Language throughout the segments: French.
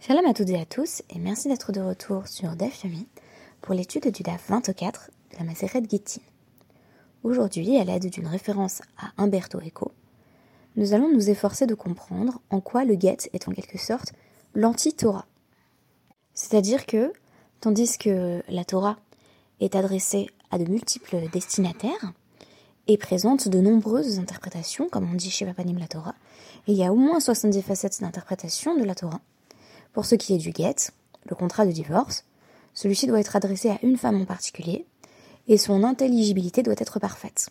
Shalom à toutes et à tous, et merci d'être de retour sur DAF Yomi pour l'étude du DAF 24 de la Maseret Gittin. Aujourd'hui, à l'aide d'une référence à Umberto Eco, nous allons nous efforcer de comprendre en quoi le Get est en quelque sorte l'anti-Torah. C'est-à-dire que, tandis que la Torah est adressée à de multiples destinataires et présente de nombreuses interprétations, comme on dit chez Papanim la Torah, il y a au moins 70 facettes d'interprétation de la Torah. Pour ce qui est du get, le contrat de divorce, celui-ci doit être adressé à une femme en particulier, et son intelligibilité doit être parfaite.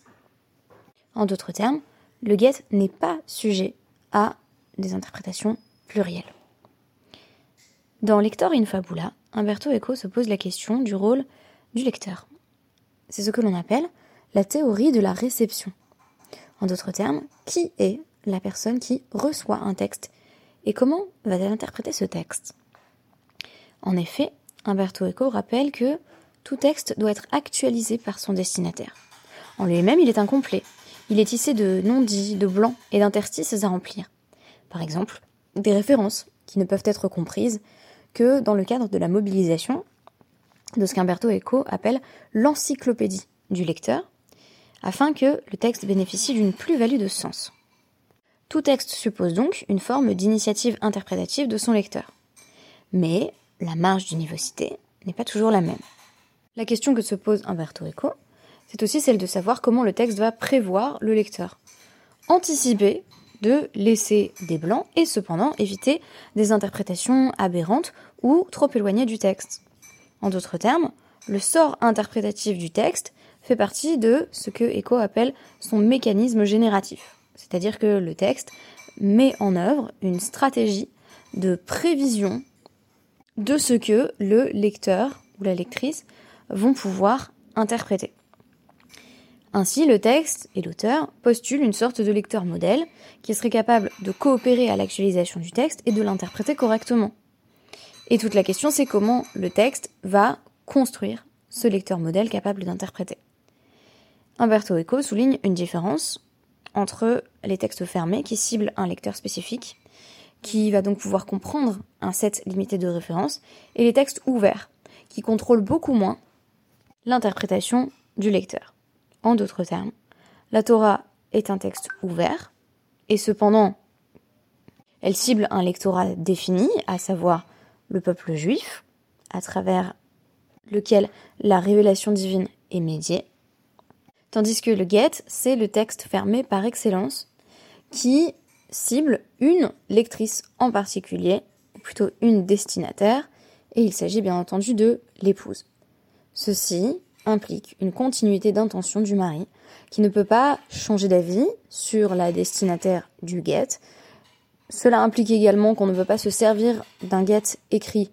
En d'autres termes, le get n'est pas sujet à des interprétations plurielles. Dans Lector in Fabula, Umberto Eco se pose la question du rôle du lecteur. C'est ce que l'on appelle la théorie de la réception. En d'autres termes, qui est la personne qui reçoit un texte et comment va-t-elle interpréter ce texte? En effet, Umberto Eco rappelle que tout texte doit être actualisé par son destinataire. En lui-même, il est incomplet. Il est tissé de non-dits, de blancs et d'interstices à remplir. Par exemple, des références qui ne peuvent être comprises que dans le cadre de la mobilisation de ce qu'Umberto Eco appelle l'encyclopédie du lecteur, afin que le texte bénéficie d'une plus-value de sens. Tout texte suppose donc une forme d'initiative interprétative de son lecteur. Mais la marge d'univocité n'est pas toujours la même. La question que se pose Umberto Eco, c'est aussi celle de savoir comment le texte va prévoir le lecteur. Anticiper de laisser des blancs et cependant éviter des interprétations aberrantes ou trop éloignées du texte. En d'autres termes, le sort interprétatif du texte fait partie de ce que Eco appelle son mécanisme génératif. C'est-à-dire que le texte met en œuvre une stratégie de prévision de ce que le lecteur ou la lectrice vont pouvoir interpréter. Ainsi, le texte et l'auteur postulent une sorte de lecteur modèle qui serait capable de coopérer à l'actualisation du texte et de l'interpréter correctement. Et toute la question, c'est comment le texte va construire ce lecteur modèle capable d'interpréter. Umberto Eco souligne une différence entre les textes fermés qui ciblent un lecteur spécifique, qui va donc pouvoir comprendre un set limité de références, et les textes ouverts, qui contrôlent beaucoup moins l'interprétation du lecteur. En d'autres termes, la Torah est un texte ouvert, et cependant, elle cible un lectorat défini, à savoir le peuple juif, à travers lequel la révélation divine est médiée, Tandis que le get, c'est le texte fermé par excellence qui cible une lectrice en particulier, ou plutôt une destinataire, et il s'agit bien entendu de l'épouse. Ceci implique une continuité d'intention du mari, qui ne peut pas changer d'avis sur la destinataire du get. Cela implique également qu'on ne veut pas se servir d'un get écrit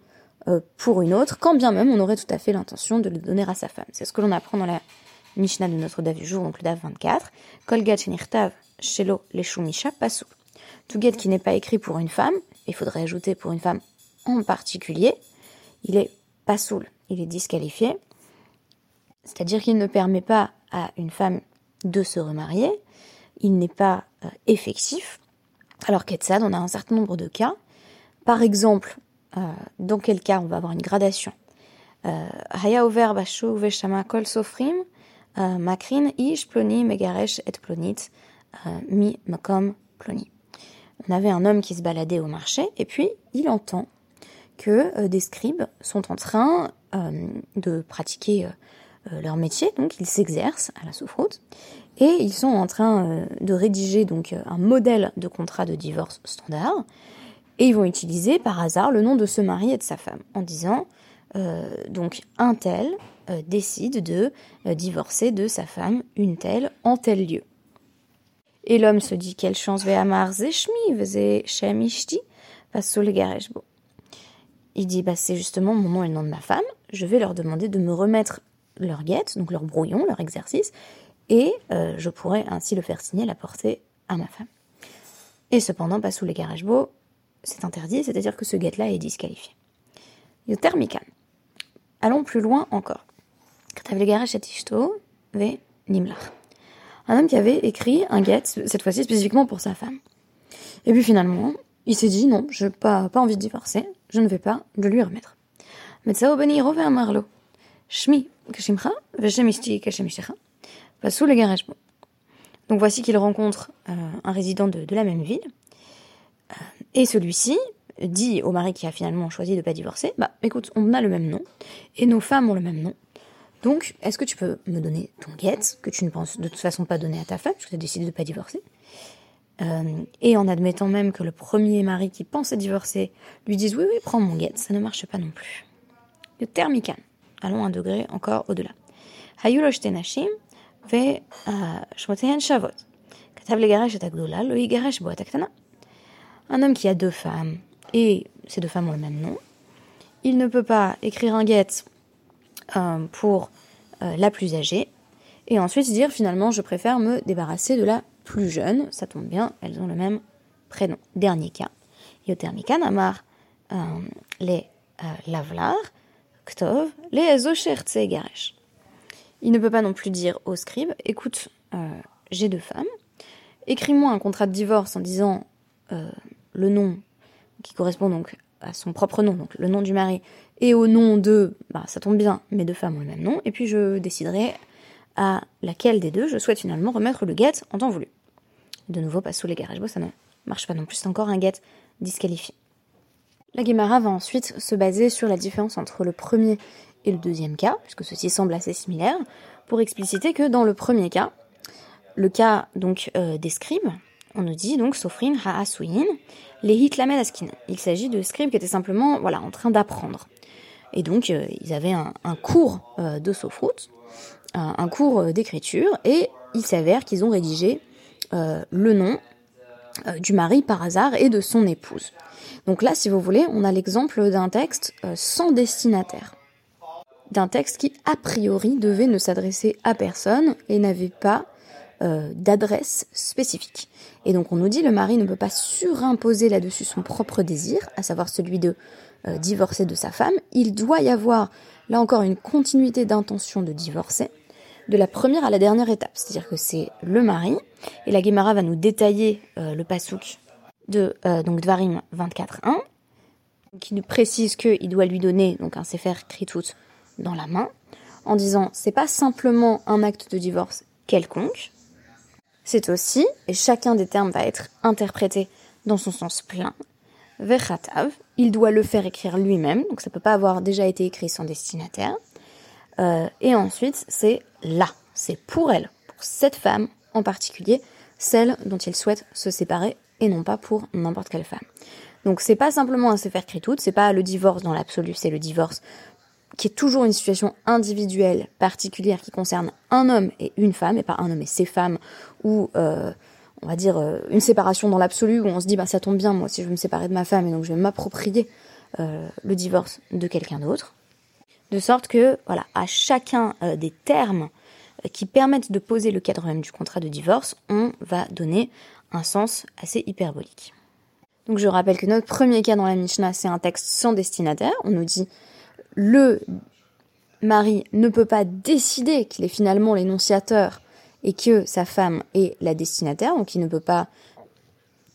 euh, pour une autre, quand bien même on aurait tout à fait l'intention de le donner à sa femme. C'est ce que l'on apprend dans la Mishnah de notre DAF du jour, donc le DAF 24. Kolgat shenirtav shelo leshumisha pasu. Tout get qui n'est pas écrit pour une femme, il faudrait ajouter pour une femme en particulier, il est pasoul, il est disqualifié. C'est-à-dire qu'il ne permet pas à une femme de se remarier, il n'est pas euh, effectif. Alors qu'Etsad, on a un certain nombre de cas. Par exemple, euh, dans quel cas on va avoir une gradation? Euh, Haya over kol sofrim Makrin ish ploni megaresh et plonit euh, mi makom ploni. On avait un homme qui se baladait au marché et puis il entend que euh, des scribes sont en train de pratiquer leur métier, donc ils s'exercent à la souffroute et ils sont en train de rédiger donc un modèle de contrat de divorce standard et ils vont utiliser par hasard le nom de ce mari et de sa femme en disant donc un tel euh, décide de euh, divorcer de sa femme, une telle, en tel lieu. Et l'homme se dit quelle chance amar shemishti gareshbo. Il dit bah c'est justement mon nom et le nom de ma femme. Je vais leur demander de me remettre leur guette, donc leur brouillon, leur exercice, et euh, je pourrais ainsi le faire signer, la porter à ma femme. Et cependant, pas sous les garejbo, c'est interdit, c'est-à-dire que ce guette-là est disqualifié. Yotermikan. Allons plus loin encore. Un homme qui avait écrit un get, cette fois-ci spécifiquement pour sa femme. Et puis finalement, il s'est dit non, je n'ai pas, pas envie de divorcer, je ne vais pas le lui remettre. Metzao ben Yiro Marlo. Shmi kashimcha, veshem ishti kashem Passou le Donc voici qu'il rencontre euh, un résident de, de, la même ville. Euh, et celui-ci dit au mari qui a finalement choisi de ne pas divorcer, bah écoute, on a le même nom, et nos femmes ont le même nom. Donc, est-ce que tu peux me donner ton guet, que tu ne penses de toute façon pas donner à ta femme, puisque tu as décidé de ne pas divorcer euh, Et en admettant même que le premier mari qui pensait divorcer lui dise oui, oui, prends mon guet, ça ne marche pas non plus. Le thermican, allons un degré encore au-delà. Ve shmoteyan shavot. Katav Un homme qui a deux femmes, et ces deux femmes ont le même nom, il ne peut pas écrire un guet euh, pour euh, la plus âgée, et ensuite dire finalement je préfère me débarrasser de la plus jeune, ça tombe bien, elles ont le même prénom. Dernier cas, euh, les Lavlar, Ktov, les. Il ne peut pas non plus dire au scribe, écoute, j'ai deux femmes, écris-moi un contrat de divorce en disant le nom qui correspond donc à son propre nom, donc le nom du mari, et au nom de, bah ça tombe bien, mes deux femmes ont le même nom, et puis je déciderai à laquelle des deux je souhaite finalement remettre le guet en temps voulu. De nouveau, pas sous les garages, ça ne marche pas non plus, c'est encore un guet disqualifié. La Guémara va ensuite se baser sur la différence entre le premier et le deuxième cas, puisque ceci semble assez similaire, pour expliciter que dans le premier cas, le cas donc euh, des scribes, on nous dit donc Sofrin Ha'asuyin, les Hitlamed Askin. Il s'agit de scribes qui étaient simplement voilà, en train d'apprendre. Et donc, euh, ils avaient un, cours euh, de sofroute, un, cours euh, d'écriture, et il s'avère qu'ils ont rédigé le nom du mari par hasard et de son épouse. Donc là, si vous voulez, on a l'exemple d'un texte sans destinataire. D'un texte qui, a priori, devait ne s'adresser à personne et n'avait pas euh, d'adresse spécifique. Et donc on nous dit le mari ne peut pas surimposer là-dessus son propre désir, à savoir celui de euh, divorcer de sa femme. Il doit y avoir là encore une continuité d'intention de divorcer, de la première à la dernière étape. C'est-à-dire que c'est le mari, et la Gemara va nous détailler euh, le pasouk de donc Dvarim 24.1, qui nous précise qu'il doit lui donner donc un sefer kritout dans la main, en disant c'est pas simplement un acte de divorce quelconque, c'est aussi, et chacun des termes va être interprété dans son sens plein, Vechatav, il doit le faire écrire lui-même, donc ça peut pas avoir déjà été écrit sans destinataire. Euh, et ensuite, c'est là, c'est pour elle, pour cette femme en particulier, celle dont il souhaite se séparer, et non pas pour n'importe quelle femme. Donc c'est pas simplement un sefer tout, c'est pas le divorce dans l'absolu, c'est le divorce qui est toujours une situation individuelle particulière qui concerne un homme et une femme, et pas un homme et ses femmes, ou euh, on va dire euh, une séparation dans l'absolu où on se dit bah ça tombe bien, moi si je veux me séparer de ma femme et donc je vais m'approprier euh, le divorce de quelqu'un d'autre, de sorte que voilà à chacun des termes qui permettent de poser le cadre même du contrat de divorce, on va donner un sens assez hyperbolique. Donc je rappelle que notre premier cas dans la Mishnah, c'est un texte sans destinataire. On nous dit le mari ne peut pas décider qu'il est finalement l'énonciateur et que sa femme est la destinataire, donc il ne peut pas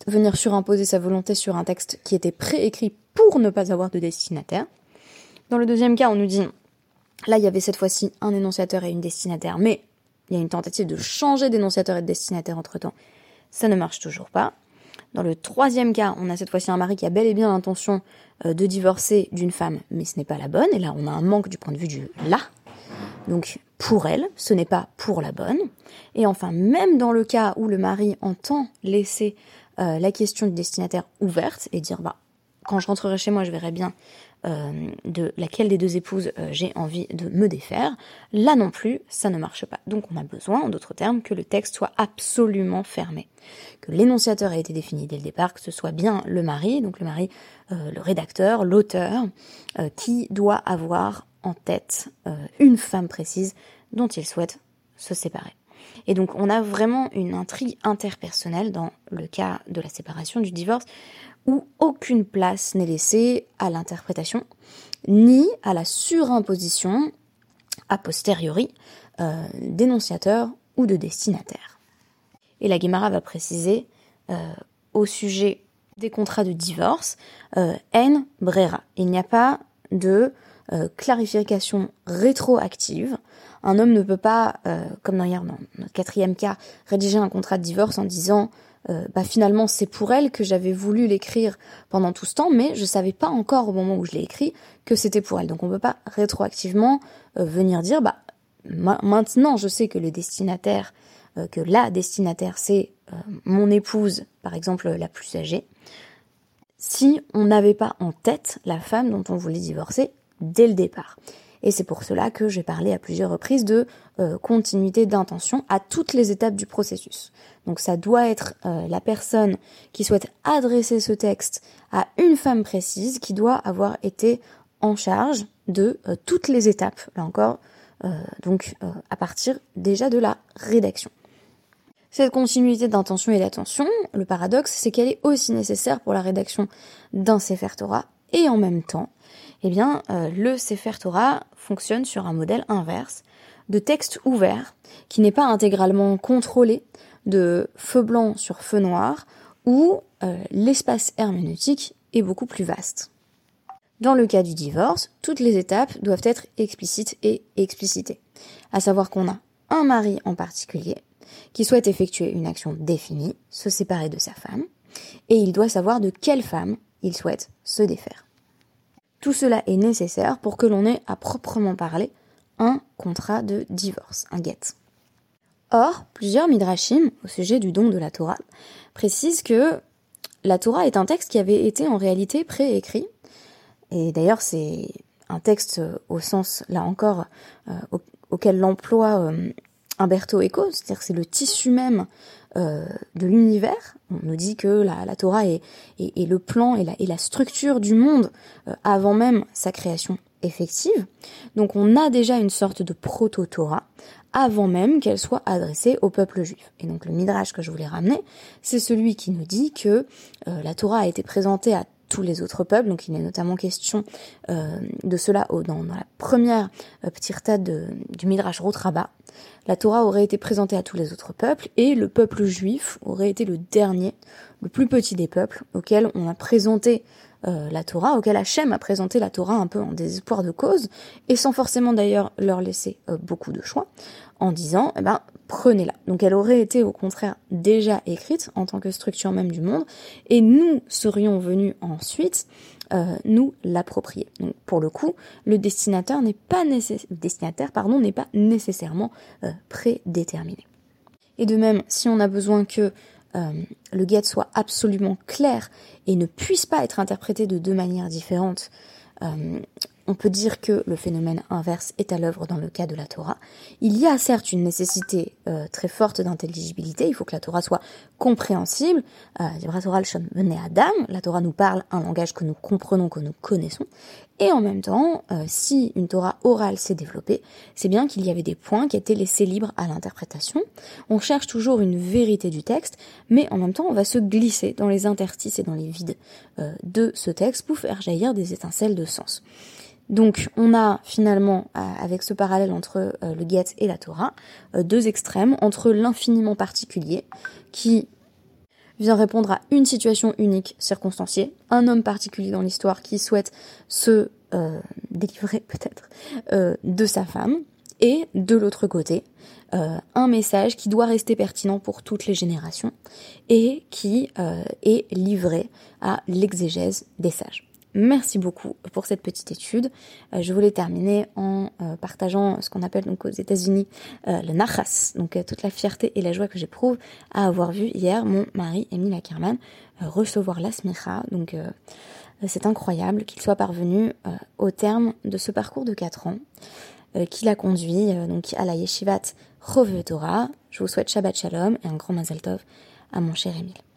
venir surimposer sa volonté sur un texte qui était préécrit pour ne pas avoir de destinataire. Dans le deuxième cas, on nous dit, là il y avait cette fois-ci un énonciateur et une destinataire, mais il y a une tentative de changer d'énonciateur et de destinataire entre-temps. Ça ne marche toujours pas. Dans le troisième cas, on a cette fois-ci un mari qui a bel et bien l'intention euh, de divorcer d'une femme, mais ce n'est pas la bonne. Et là, on a un manque du point de vue du là. Donc, pour elle, ce n'est pas pour la bonne. Et enfin, même dans le cas où le mari entend laisser euh, la question du destinataire ouverte et dire, bah, quand je rentrerai chez moi, je verrai bien euh, de laquelle des deux épouses euh, j'ai envie de me défaire. Là non plus, ça ne marche pas. Donc on a besoin, en d'autres termes, que le texte soit absolument fermé. Que l'énonciateur ait été défini dès le départ, que ce soit bien le mari, donc le mari, euh, le rédacteur, l'auteur, qui doit avoir en tête une femme précise dont il souhaite se séparer. Et donc on a vraiment une intrigue interpersonnelle dans le cas de la séparation, du divorce, aucune place n'est laissée à l'interprétation, ni à la surimposition a posteriori euh, d'énonciateurs ou de destinataires. Et la Guémara va préciser euh, au sujet des contrats de divorce, euh, en brera. Il n'y a pas de euh, clarification rétroactive. Un homme ne peut pas, comme dans hier, dans notre quatrième cas, rédiger un contrat de divorce en disant euh, bah finalement c'est pour elle que j'avais voulu l'écrire pendant tout ce temps, mais je savais pas encore au moment où je l'ai écrit que c'était pour elle. Donc on peut pas rétroactivement venir dire bah maintenant je sais que le destinataire, que la destinataire c'est mon épouse, par exemple la plus âgée si on n'avait pas en tête la femme dont on voulait divorcer dès le départ. Et c'est pour cela que j'ai parlé à plusieurs reprises de euh, continuité d'intention à toutes les étapes du processus. Donc ça doit être euh, la personne qui souhaite adresser ce texte à une femme précise qui doit avoir été en charge de euh, toutes les étapes, là encore, donc à partir déjà de la rédaction. Cette continuité d'intention et d'attention, le paradoxe, c'est qu'elle est aussi nécessaire pour la rédaction d'un Sefer Torah, et en même temps, eh bien, euh, le Sefer Torah fonctionne sur un modèle inverse, de texte ouvert, qui n'est pas intégralement contrôlé, de feu blanc sur feu noir, où euh, l'espace herméneutique est beaucoup plus vaste. Dans le cas du divorce, toutes les étapes doivent être explicites et explicitées. À savoir qu'on a un mari en particulier, qui souhaite effectuer une action définie, se séparer de sa femme, et il doit savoir de quelle femme il souhaite se défaire. Tout cela est nécessaire pour que l'on ait à proprement parler un contrat de divorce, un get. Or, plusieurs midrashim, au sujet du don de la Torah, précisent que la Torah est un texte qui avait été en réalité préécrit, et d'ailleurs c'est un texte au sens, là encore, euh, auquel l'emploi euh, Umberto Eco, c'est-à-dire c'est le tissu même euh, de l'univers. On nous dit que la, Torah est, le plan et la, structure du monde euh, avant même sa création effective. Donc on a déjà une sorte de proto-Torah avant même qu'elle soit adressée au peuple juif. Et donc le midrash que je voulais ramener, c'est celui qui nous dit que euh, la Torah a été présentée à tous les autres peuples. Donc il est notamment question euh, de cela dans, la première euh, du Midrash Ruth La Torah aurait été présentée à tous les autres peuples et le peuple juif aurait été le dernier, le plus petit des peuples auquel on a présenté euh, la Torah, auquel Hachem a présenté la Torah un peu en désespoir de cause, et sans forcément d'ailleurs leur laisser euh, beaucoup de choix, en disant, eh ben, prenez-la. Donc elle aurait été au contraire déjà écrite en tant que structure même du monde, et nous serions venus ensuite euh, nous l'approprier. Donc pour le coup, le destinataire n'est pas destinataire pardon n'est pas nécessairement prédéterminé. Et de même, si on a besoin que euh, le get soit absolument clair et ne puisse pas être interprété de deux manières différentes, euh, on peut dire que le phénomène inverse est à l'œuvre dans le cas de la Torah. Il y a certes une nécessité euh, très forte d'intelligibilité, il faut que la Torah soit compréhensible. Euh, Adam, la Torah nous parle un langage que nous comprenons, que nous connaissons. Et en même temps, euh, si une Torah orale s'est développée, c'est bien qu'il y avait des points qui étaient laissés libres à l'interprétation. On cherche toujours une vérité du texte, mais en même temps, on va se glisser dans les interstices et dans les vides de ce texte pour faire jaillir des étincelles de sens. Donc on a finalement, euh, avec ce parallèle entre euh, le Get et la Torah, euh, deux extrêmes, entre l'infiniment particulier, qui vient répondre à une situation unique, circonstanciée, un homme particulier dans l'histoire qui souhaite se délivrer peut-être de sa femme, et de l'autre côté, un message qui doit rester pertinent pour toutes les générations et qui est livré à l'exégèse des sages. Merci beaucoup pour cette petite étude. Euh, je voulais terminer en euh, partageant ce qu'on appelle donc aux États-Unis euh, le nachas, donc toute la fierté et la joie que j'éprouve à avoir vu hier mon mari Emile Ackerman recevoir la smicha. Donc c'est incroyable qu'il soit parvenu au terme de ce parcours de 4 ans qu'il a conduit donc à la yeshivat Torah. Je vous souhaite Shabbat Shalom et un grand Mazel Tov à mon cher Emile.